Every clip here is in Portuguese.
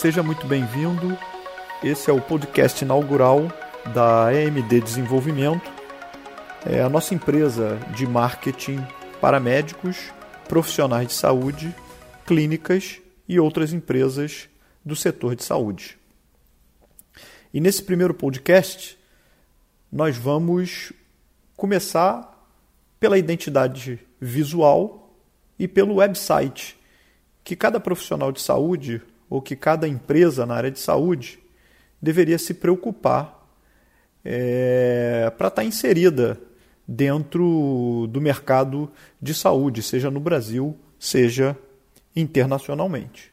seja muito bem-vindo. Esse é o podcast inaugural da EMD Desenvolvimento, é a nossa empresa de marketing para médicos, profissionais de saúde, clínicas e outras empresas do setor de saúde. E nesse primeiro podcast, nós vamos começar pela identidade visual e pelo website que cada profissional de saúde ou que cada empresa na área de saúde deveria se preocupar é, para estar tá inserida dentro do mercado de saúde, seja no Brasil, seja internacionalmente.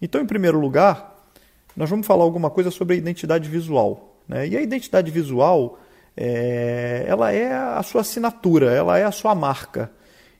Então, em primeiro lugar, nós vamos falar alguma coisa sobre a identidade visual. Né? E a identidade visual é, ela é a sua assinatura, ela é a sua marca.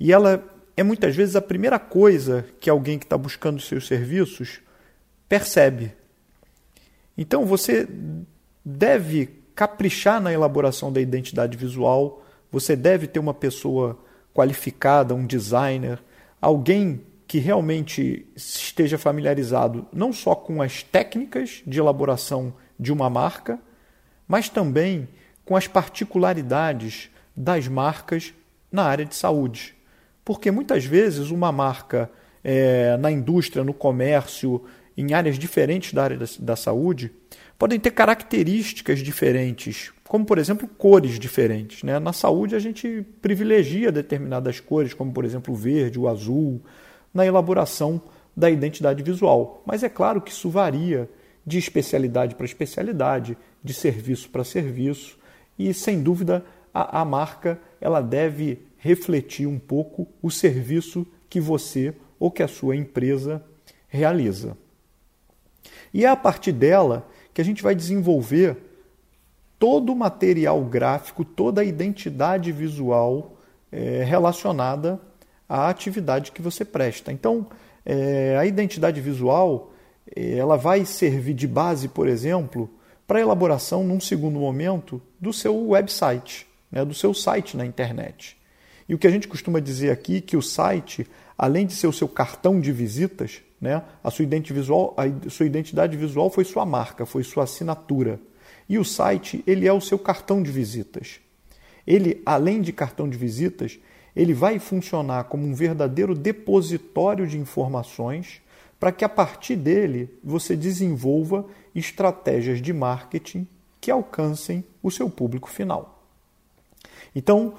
E ela é muitas vezes a primeira coisa que alguém que está buscando seus serviços percebe. Então você deve caprichar na elaboração da identidade visual, você deve ter uma pessoa qualificada, um designer, alguém que realmente esteja familiarizado não só com as técnicas de elaboração de uma marca, mas também com as particularidades das marcas na área de saúde. Porque muitas vezes uma marca é, na indústria, no comércio, em áreas diferentes da área da, da saúde, podem ter características diferentes, como por exemplo cores diferentes. Né? Na saúde a gente privilegia determinadas cores, como por exemplo o verde, o azul, na elaboração da identidade visual. Mas é claro que isso varia de especialidade para especialidade, de serviço para serviço, e sem dúvida a, a marca ela deve refletir um pouco o serviço que você ou que a sua empresa realiza. E é a partir dela que a gente vai desenvolver todo o material gráfico, toda a identidade visual é, relacionada à atividade que você presta. Então, é, a identidade visual é, ela vai servir de base, por exemplo, para a elaboração, num segundo momento, do seu website, né, do seu site na internet. E o que a gente costuma dizer aqui que o site, além de ser o seu cartão de visitas, né, a, sua identidade visual, a sua identidade visual foi sua marca, foi sua assinatura. E o site, ele é o seu cartão de visitas. Ele, além de cartão de visitas, ele vai funcionar como um verdadeiro depositório de informações para que a partir dele você desenvolva estratégias de marketing que alcancem o seu público final. Então,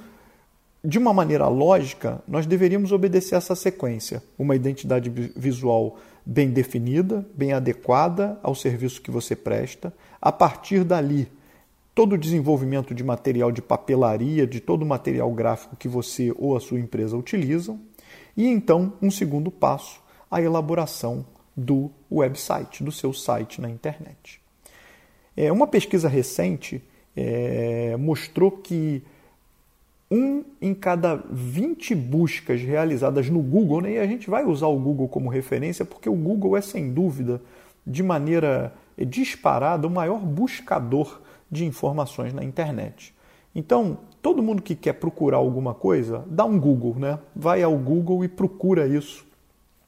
de uma maneira lógica, nós deveríamos obedecer essa sequência: uma identidade visual bem definida, bem adequada ao serviço que você presta. A partir dali, todo o desenvolvimento de material de papelaria, de todo o material gráfico que você ou a sua empresa utilizam. E então, um segundo passo, a elaboração do website, do seu site na internet. É, uma pesquisa recente é, mostrou que um em cada 20 buscas realizadas no Google, né, e a gente vai usar o Google como referência porque o Google é, sem dúvida, de maneira disparada, o maior buscador de informações na internet. Então, todo mundo que quer procurar alguma coisa, dá um Google, né? vai ao Google e procura isso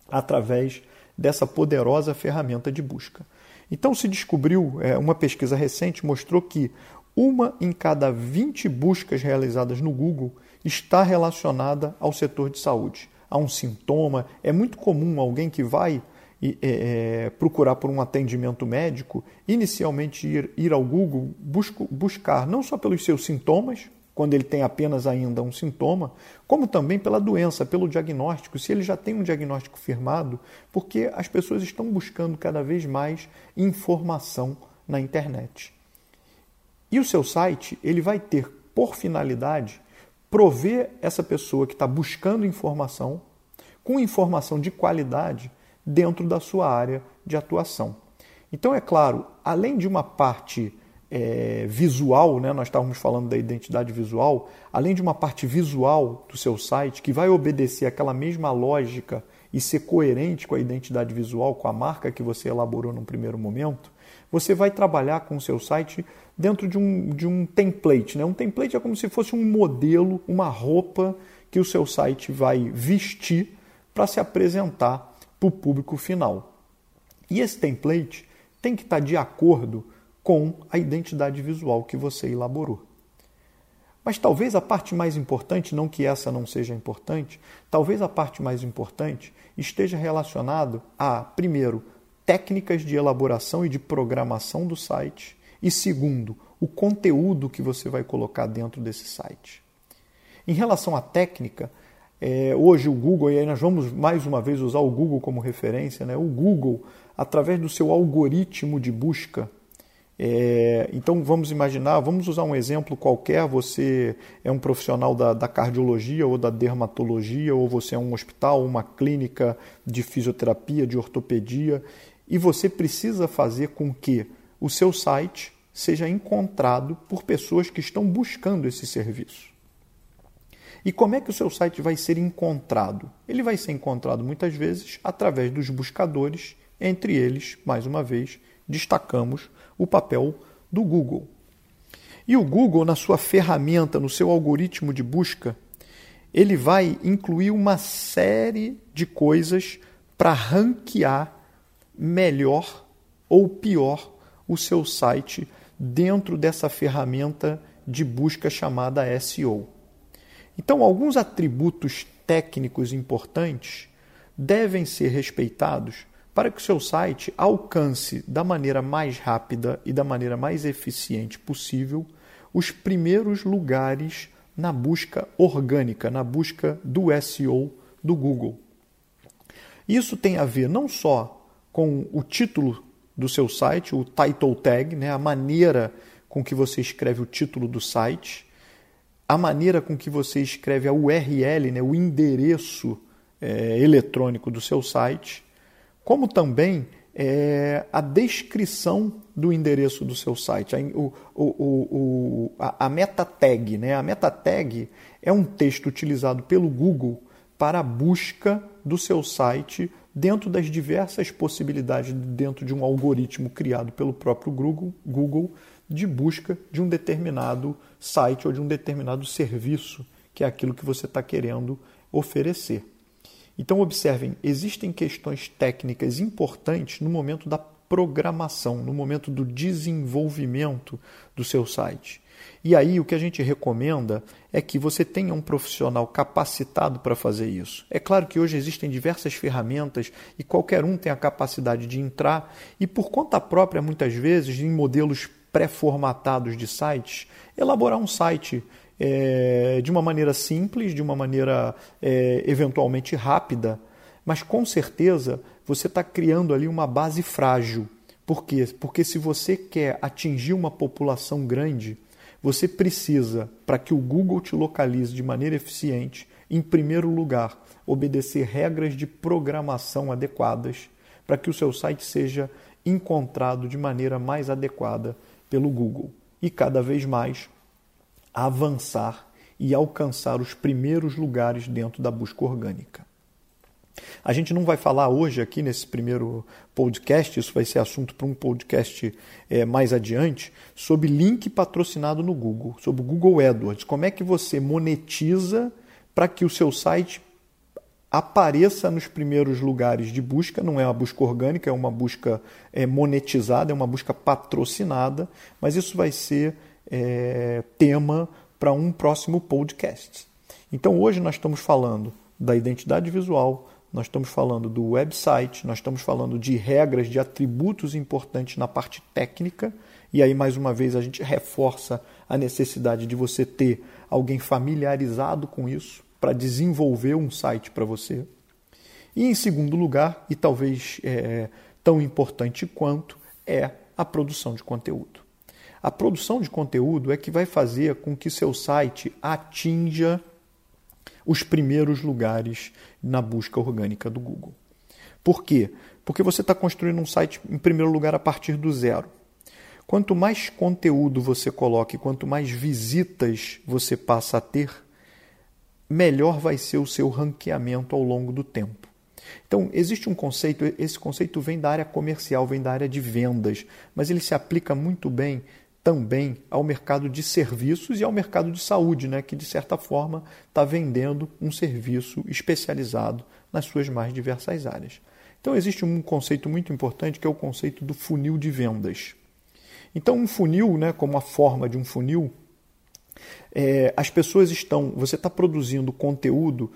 através dessa poderosa ferramenta de busca. Então, se descobriu, é, uma pesquisa recente mostrou que uma em cada 20 buscas realizadas no Google está relacionada ao setor de saúde, a um sintoma. É muito comum alguém que vai é, é, procurar por um atendimento médico, inicialmente ir, ir ao Google busco, buscar não só pelos seus sintomas, quando ele tem apenas ainda um sintoma, como também pela doença, pelo diagnóstico, se ele já tem um diagnóstico firmado, porque as pessoas estão buscando cada vez mais informação na internet. E o seu site, ele vai ter por finalidade prover essa pessoa que está buscando informação com informação de qualidade dentro da sua área de atuação. Então, é claro, além de uma parte é, visual, né, nós estávamos falando da identidade visual, além de uma parte visual do seu site que vai obedecer aquela mesma lógica e ser coerente com a identidade visual, com a marca que você elaborou num primeiro momento, você vai trabalhar com o seu site dentro de um, de um template. Né? Um template é como se fosse um modelo, uma roupa que o seu site vai vestir para se apresentar para o público final. E esse template tem que estar de acordo com a identidade visual que você elaborou. Mas talvez a parte mais importante, não que essa não seja importante, talvez a parte mais importante esteja relacionado a, primeiro, técnicas de elaboração e de programação do site, e segundo, o conteúdo que você vai colocar dentro desse site. Em relação à técnica, é, hoje o Google, e aí nós vamos mais uma vez usar o Google como referência, né? o Google, através do seu algoritmo de busca, é, então vamos imaginar, vamos usar um exemplo qualquer, você é um profissional da, da, cardiologia ou da dermatologia, ou você é um hospital, uma clínica de fisioterapia, de ortopedia, e você precisa fazer com que o seu site seja encontrado por pessoas que estão buscando esse serviço. E como é que o seu site vai ser encontrado? Ele vai ser encontrado muitas vezes através dos buscadores, entre eles, mais uma vez, destacamos o papel do Google. E o Google, na sua ferramenta, no seu algoritmo de busca, ele vai incluir uma série de coisas para ranquear melhor ou pior o seu site dentro dessa ferramenta de busca chamada SEO. Então, alguns atributos técnicos importantes devem ser respeitados para que o seu site alcance da maneira mais rápida e da maneira mais eficiente possível os primeiros lugares na busca orgânica, na busca do SEO do Google. Isso tem a ver não só com o título do seu site, o title tag, né, a maneira com que você escreve o título do site, a maneira com que você escreve a URL, né, o endereço é, eletrônico do seu site, como também é, a descrição do endereço do seu site, a, o, o, o, a, a meta tag. Né? A meta tag é um texto utilizado pelo Google para a busca do seu site dentro das diversas possibilidades dentro de um algoritmo criado pelo próprio Google, Google de busca de um determinado site ou de um determinado serviço, que é aquilo que você está querendo oferecer. Então, observem, existem questões técnicas importantes no momento da programação, no momento do desenvolvimento do seu site. E aí o que a gente recomenda é que você tenha um profissional capacitado para fazer isso. É claro que hoje existem diversas ferramentas e qualquer um tem a capacidade de entrar e por conta própria muitas vezes em modelos pré-formatados de sites, elaborar um site é, de uma maneira simples, de uma maneira é, eventualmente rápida, mas com certeza você está criando ali uma base frágil. Por quê? Porque se você quer atingir uma população grande, você precisa, para que o Google te localize de maneira eficiente, em primeiro lugar, obedecer regras de programação adequadas para que o seu site seja encontrado de maneira mais adequada pelo Google. E cada vez mais avançar e alcançar os primeiros lugares dentro da busca orgânica. A gente não vai falar hoje aqui nesse primeiro podcast, isso vai ser assunto para um podcast é, mais adiante, sobre link patrocinado no Google, sobre o Google AdWords. Como é que você monetiza para que o seu site apareça nos primeiros lugares de busca, não é uma busca orgânica, é uma busca é, monetizada, é uma busca patrocinada, mas isso vai ser é, tema para um próximo podcast. Então hoje nós estamos falando da identidade visual, nós estamos falando do website, nós estamos falando de regras, de atributos importantes na parte técnica, e aí mais uma vez a gente reforça a necessidade de você ter alguém familiarizado com isso para desenvolver um site para você. E em segundo lugar, e talvez é, tão importante quanto, é a produção de conteúdo. A produção de conteúdo é que vai fazer com que seu site atinja os primeiros lugares na busca orgânica do Google. Por quê? Porque você está construindo um site, em primeiro lugar, a partir do zero. Quanto mais conteúdo você coloca e quanto mais visitas você passa a ter, melhor vai ser o seu ranqueamento ao longo do tempo. Então, existe um conceito, esse conceito vem da área comercial, vem da área de vendas, mas ele se aplica muito bem também ao mercado de serviços e ao mercado de saúde, né, que de certa forma está vendendo um serviço especializado nas suas mais diversas áreas. Então existe um conceito muito importante que é o conceito do funil de vendas. Então um funil, né, como a forma de um funil, é, as pessoas estão, você está produzindo conteúdo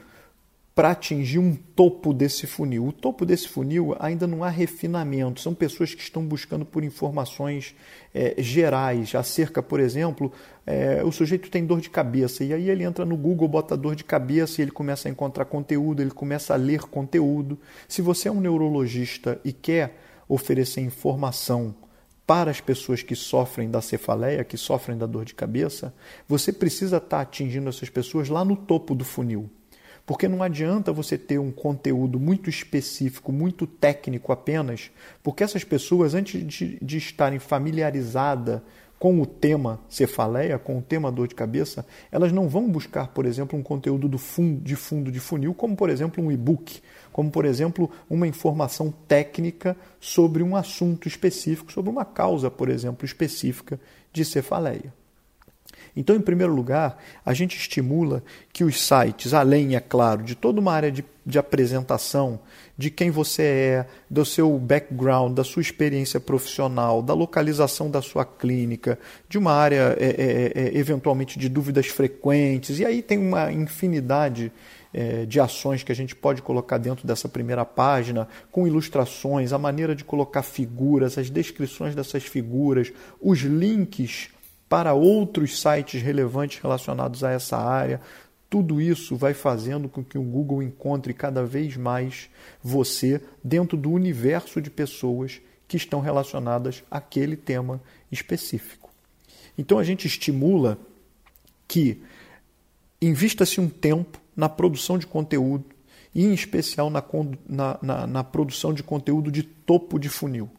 para atingir um topo desse funil. O topo desse funil ainda não há refinamento, são pessoas que estão buscando por informações é, gerais, acerca, por exemplo, é, o sujeito tem dor de cabeça, e aí ele entra no Google, bota dor de cabeça e ele começa a encontrar conteúdo, ele começa a ler conteúdo. Se você é um neurologista e quer oferecer informação para as pessoas que sofrem da cefaleia, que sofrem da dor de cabeça, você precisa estar atingindo essas pessoas lá no topo do funil. Porque não adianta você ter um conteúdo muito específico, muito técnico apenas, porque essas pessoas, antes de, de estarem familiarizadas com o tema cefaleia, com o tema dor de cabeça, elas não vão buscar, por exemplo, um conteúdo do fundo, de fundo de funil, como por exemplo um e-book, como por exemplo uma informação técnica sobre um assunto específico, sobre uma causa, por exemplo, específica de cefaleia. Então, em primeiro lugar, a gente estimula que os sites, além, é claro, de toda uma área de, de apresentação, de quem você é, do seu background, da sua experiência profissional, da localização da sua clínica, de uma área é, é, é eventualmente de dúvidas frequentes, e aí tem uma infinidade é, de ações que a gente pode colocar dentro dessa primeira página, com ilustrações, a maneira de colocar figuras, as descrições dessas figuras, os links para outros sites relevantes relacionados a essa área. Tudo isso vai fazendo com que o Google encontre cada vez mais você dentro do universo de pessoas que estão relacionadas àquele tema específico. Então a gente estimula que invista-se um tempo na produção de conteúdo e, em especial, na, na, na, na produção de conteúdo de topo de funil.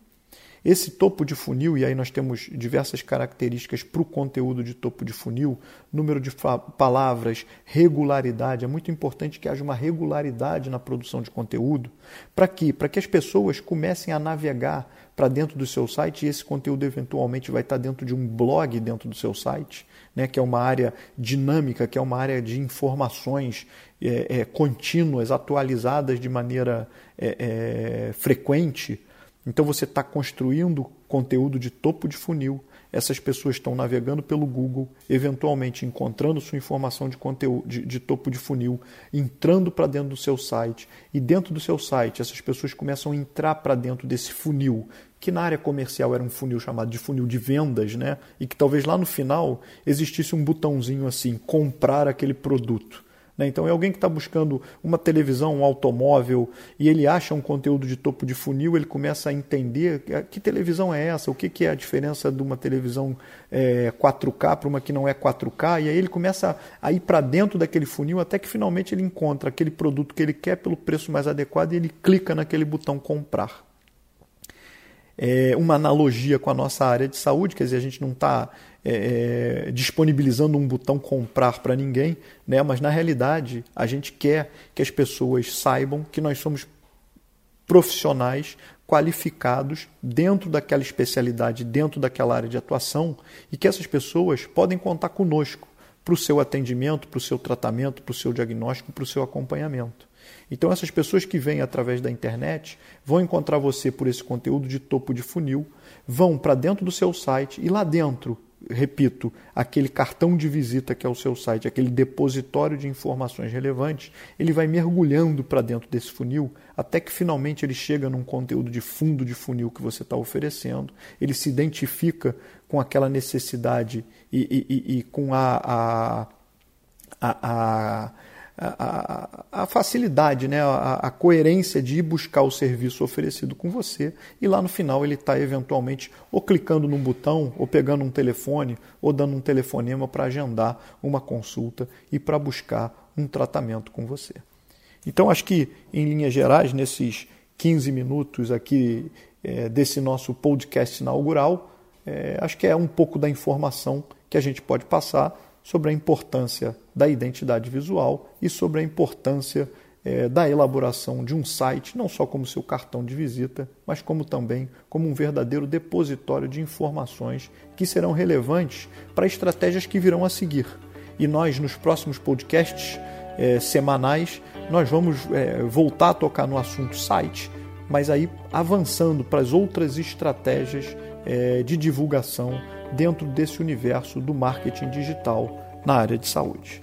Esse topo de funil, e aí nós temos diversas características para o conteúdo de topo de funil, número de palavras, regularidade. É muito importante que haja uma regularidade na produção de conteúdo. Para quê? Para que as pessoas comecem a navegar para dentro do seu site e esse conteúdo eventualmente vai estar dentro de um blog dentro do seu site, né, que é uma área dinâmica, que é uma área de informações é, é, contínuas, atualizadas de maneira é, é frequente então você está construindo conteúdo de topo de funil. Essas pessoas estão navegando pelo Google, eventualmente encontrando sua informação de conteúdo de, de topo de funil, entrando para dentro do seu site. E dentro do seu site, essas pessoas começam a entrar para dentro desse funil, que na área comercial era um funil chamado de funil de vendas, né? E que talvez lá no final existisse um botãozinho assim, comprar aquele produto. Né? Então é alguém que está buscando uma televisão, um automóvel, e ele acha um conteúdo de topo de funil, ele começa a entender que televisão é essa, o que, que é a diferença de uma televisão é, 4K para uma que não é 4K, e aí ele começa a ir para dentro daquele funil até que finalmente ele encontra aquele produto que ele quer pelo preço mais adequado e ele clica naquele botão comprar. É uma analogia com a nossa área de saúde, quer dizer, a gente não está é, é, disponibilizando um botão comprar para ninguém, né? mas na realidade a gente quer que as pessoas saibam que nós somos profissionais qualificados dentro daquela especialidade, dentro daquela área de atuação e que essas pessoas podem contar conosco para o seu atendimento, para o seu tratamento, para o seu diagnóstico, para o seu acompanhamento. Então, essas pessoas que vêm através da internet vão encontrar você por esse conteúdo de topo de funil, vão para dentro do seu site e lá dentro repito, aquele cartão de visita que é o seu site, aquele depositório de informações relevantes, ele vai mergulhando para dentro desse funil até que finalmente ele chega num conteúdo de fundo de funil que você está oferecendo, ele se identifica com aquela necessidade e, e, e com a, a, a, a a, a, facilidade, né? A, a, coerência de ir buscar o serviço oferecido com você e lá no final ele está eventualmente ou clicando num botão, ou pegando um telefone, ou dando um telefonema para agendar uma consulta e para buscar um tratamento com você. Então, acho que, em linhas gerais, nesses 15 minutos aqui é, desse nosso podcast inaugural, é, acho que é um pouco da informação que a gente pode passar sobre a importância da identidade visual e sobre a importância é, da elaboração de um site, não só como seu cartão de visita, mas como também como um verdadeiro depositório de informações que serão relevantes para estratégias que virão a seguir. E nós, nos próximos podcasts é, semanais, nós vamos é, voltar a tocar no assunto site mas aí avançando para as outras estratégias de divulgação dentro desse universo do marketing digital na área de saúde.